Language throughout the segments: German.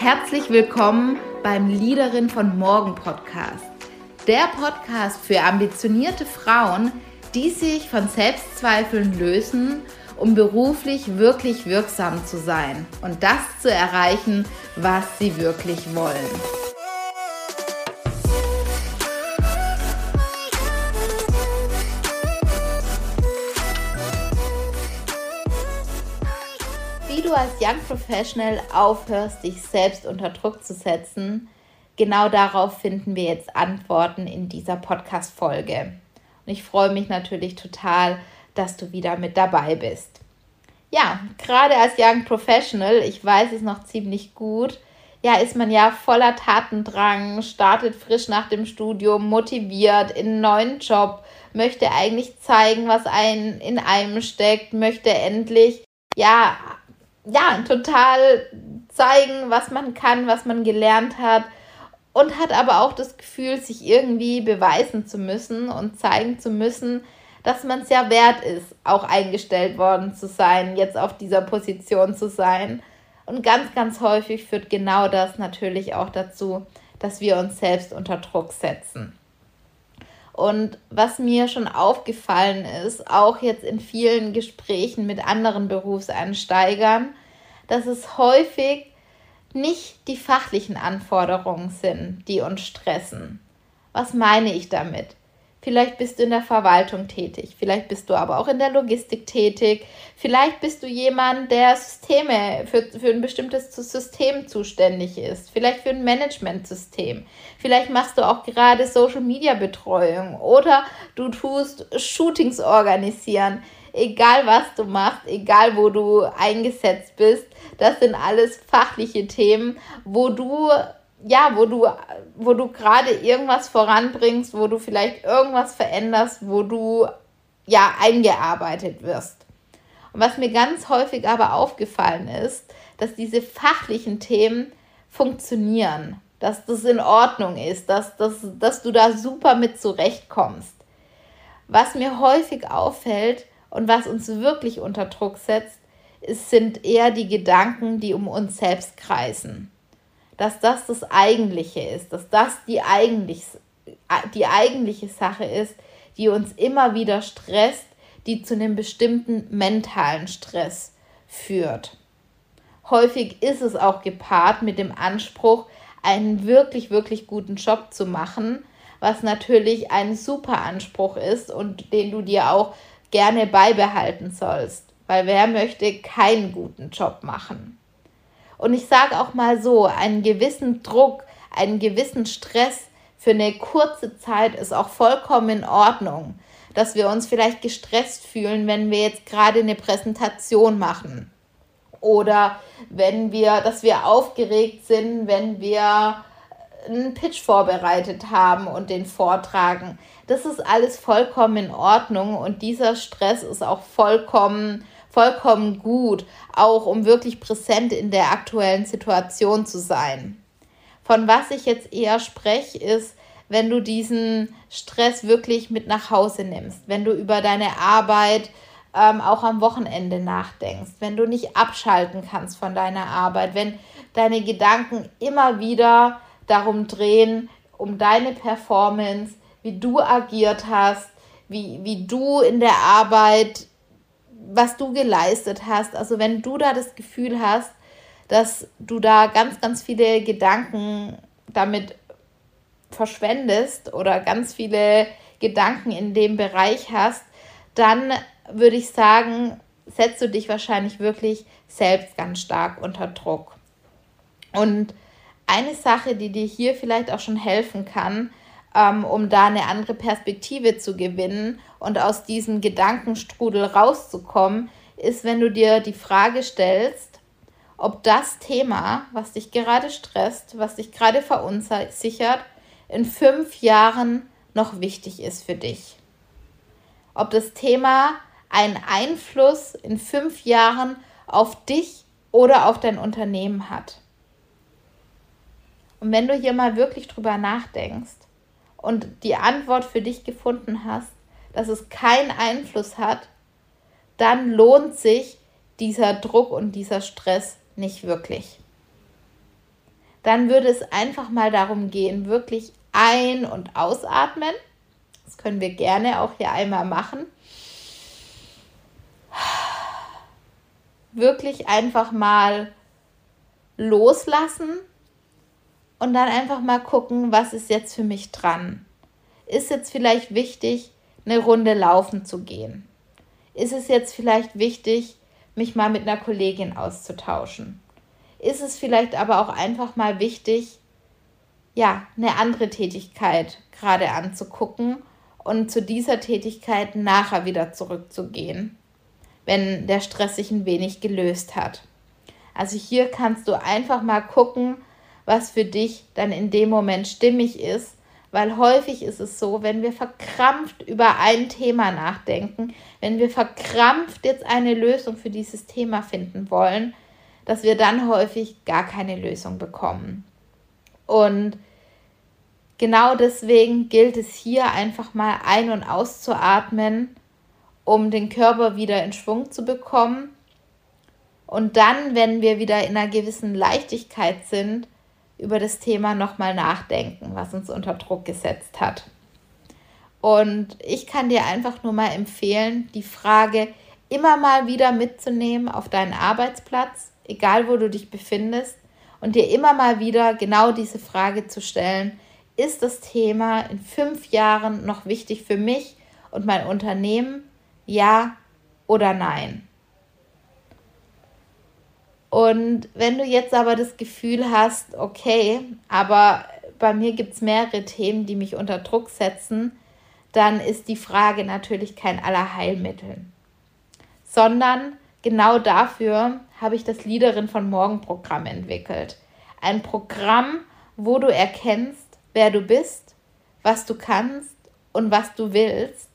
Herzlich willkommen beim Leaderin von Morgen Podcast. Der Podcast für ambitionierte Frauen, die sich von Selbstzweifeln lösen, um beruflich wirklich wirksam zu sein und das zu erreichen, was sie wirklich wollen. Du als Young Professional aufhörst, dich selbst unter Druck zu setzen, genau darauf finden wir jetzt Antworten in dieser Podcast-Folge. Und ich freue mich natürlich total, dass du wieder mit dabei bist. Ja, gerade als Young Professional, ich weiß es noch ziemlich gut, ja, ist man ja voller Tatendrang, startet frisch nach dem Studium, motiviert in einen neuen Job, möchte eigentlich zeigen, was ein in einem steckt, möchte endlich ja ja, total zeigen, was man kann, was man gelernt hat und hat aber auch das Gefühl, sich irgendwie beweisen zu müssen und zeigen zu müssen, dass man es ja wert ist, auch eingestellt worden zu sein, jetzt auf dieser Position zu sein. Und ganz, ganz häufig führt genau das natürlich auch dazu, dass wir uns selbst unter Druck setzen. Und was mir schon aufgefallen ist, auch jetzt in vielen Gesprächen mit anderen Berufseinsteigern, dass es häufig nicht die fachlichen Anforderungen sind, die uns stressen. Was meine ich damit? Vielleicht bist du in der Verwaltung tätig, vielleicht bist du aber auch in der Logistik tätig, vielleicht bist du jemand, der Systeme für, für ein bestimmtes System zuständig ist, vielleicht für ein Managementsystem, vielleicht machst du auch gerade Social Media Betreuung oder du tust Shootings organisieren. Egal was du machst, egal wo du eingesetzt bist, das sind alles fachliche Themen, wo du ja, wo du, wo du gerade irgendwas voranbringst, wo du vielleicht irgendwas veränderst, wo du ja eingearbeitet wirst. Und was mir ganz häufig aber aufgefallen ist, dass diese fachlichen Themen funktionieren, dass das in Ordnung ist, dass, dass, dass du da super mit zurechtkommst. Was mir häufig auffällt und was uns wirklich unter Druck setzt, ist, sind eher die Gedanken, die um uns selbst kreisen dass das das Eigentliche ist, dass das die, eigentlich, die eigentliche Sache ist, die uns immer wieder stresst, die zu einem bestimmten mentalen Stress führt. Häufig ist es auch gepaart mit dem Anspruch, einen wirklich, wirklich guten Job zu machen, was natürlich ein super Anspruch ist und den du dir auch gerne beibehalten sollst, weil wer möchte keinen guten Job machen? Und ich sage auch mal so, einen gewissen Druck, einen gewissen Stress für eine kurze Zeit ist auch vollkommen in Ordnung. Dass wir uns vielleicht gestresst fühlen, wenn wir jetzt gerade eine Präsentation machen. Oder wenn wir, dass wir aufgeregt sind, wenn wir einen Pitch vorbereitet haben und den vortragen. Das ist alles vollkommen in Ordnung und dieser Stress ist auch vollkommen vollkommen gut, auch um wirklich präsent in der aktuellen Situation zu sein. Von was ich jetzt eher spreche, ist, wenn du diesen Stress wirklich mit nach Hause nimmst, wenn du über deine Arbeit ähm, auch am Wochenende nachdenkst, wenn du nicht abschalten kannst von deiner Arbeit, wenn deine Gedanken immer wieder darum drehen, um deine Performance, wie du agiert hast, wie, wie du in der Arbeit was du geleistet hast. Also wenn du da das Gefühl hast, dass du da ganz, ganz viele Gedanken damit verschwendest oder ganz viele Gedanken in dem Bereich hast, dann würde ich sagen, setzt du dich wahrscheinlich wirklich selbst ganz stark unter Druck. Und eine Sache, die dir hier vielleicht auch schon helfen kann, ähm, um da eine andere Perspektive zu gewinnen und aus diesem Gedankenstrudel rauszukommen, ist, wenn du dir die Frage stellst, ob das Thema, was dich gerade stresst, was dich gerade verunsichert, in fünf Jahren noch wichtig ist für dich. Ob das Thema einen Einfluss in fünf Jahren auf dich oder auf dein Unternehmen hat. Und wenn du hier mal wirklich drüber nachdenkst, und die Antwort für dich gefunden hast, dass es keinen Einfluss hat, dann lohnt sich dieser Druck und dieser Stress nicht wirklich. dann würde es einfach mal darum gehen, wirklich ein- und ausatmen. Das können wir gerne auch hier einmal machen. Wirklich einfach mal loslassen und dann einfach mal gucken, was ist jetzt für mich dran. Ist jetzt vielleicht wichtig, eine Runde laufen zu gehen? Ist es jetzt vielleicht wichtig, mich mal mit einer Kollegin auszutauschen? Ist es vielleicht aber auch einfach mal wichtig, ja, eine andere Tätigkeit gerade anzugucken und zu dieser Tätigkeit nachher wieder zurückzugehen, wenn der Stress sich ein wenig gelöst hat. Also hier kannst du einfach mal gucken, was für dich dann in dem Moment stimmig ist weil häufig ist es so, wenn wir verkrampft über ein Thema nachdenken, wenn wir verkrampft jetzt eine Lösung für dieses Thema finden wollen, dass wir dann häufig gar keine Lösung bekommen. Und genau deswegen gilt es hier einfach mal ein- und auszuatmen, um den Körper wieder in Schwung zu bekommen. Und dann, wenn wir wieder in einer gewissen Leichtigkeit sind, über das Thema nochmal nachdenken, was uns unter Druck gesetzt hat. Und ich kann dir einfach nur mal empfehlen, die Frage immer mal wieder mitzunehmen auf deinen Arbeitsplatz, egal wo du dich befindest, und dir immer mal wieder genau diese Frage zu stellen, ist das Thema in fünf Jahren noch wichtig für mich und mein Unternehmen? Ja oder nein? Und wenn du jetzt aber das Gefühl hast, okay, aber bei mir gibt es mehrere Themen, die mich unter Druck setzen, dann ist die Frage natürlich kein Allerheilmittel. Sondern genau dafür habe ich das Liederin von Morgen Programm entwickelt. Ein Programm, wo du erkennst, wer du bist, was du kannst und was du willst.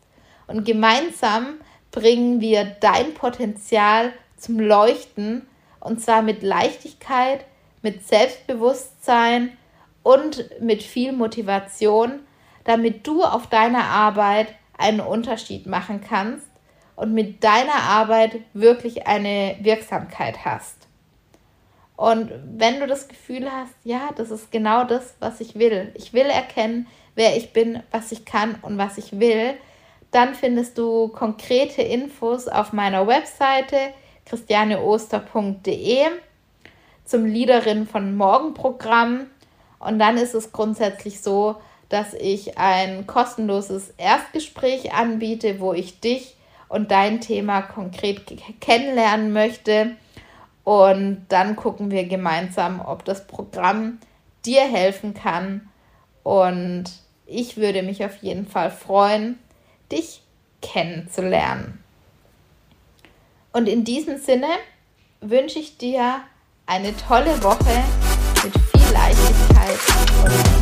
Und gemeinsam bringen wir dein Potenzial zum Leuchten und zwar mit Leichtigkeit, mit Selbstbewusstsein und mit viel Motivation, damit du auf deiner Arbeit einen Unterschied machen kannst und mit deiner Arbeit wirklich eine Wirksamkeit hast. Und wenn du das Gefühl hast, ja, das ist genau das, was ich will, ich will erkennen, wer ich bin, was ich kann und was ich will, dann findest du konkrete Infos auf meiner Webseite christianeoster.de zum Liederin von Morgen Programm. Und dann ist es grundsätzlich so, dass ich ein kostenloses Erstgespräch anbiete, wo ich dich und dein Thema konkret kennenlernen möchte. Und dann gucken wir gemeinsam, ob das Programm dir helfen kann. Und ich würde mich auf jeden Fall freuen, dich kennenzulernen. Und in diesem Sinne wünsche ich dir eine tolle Woche mit viel Leichtigkeit.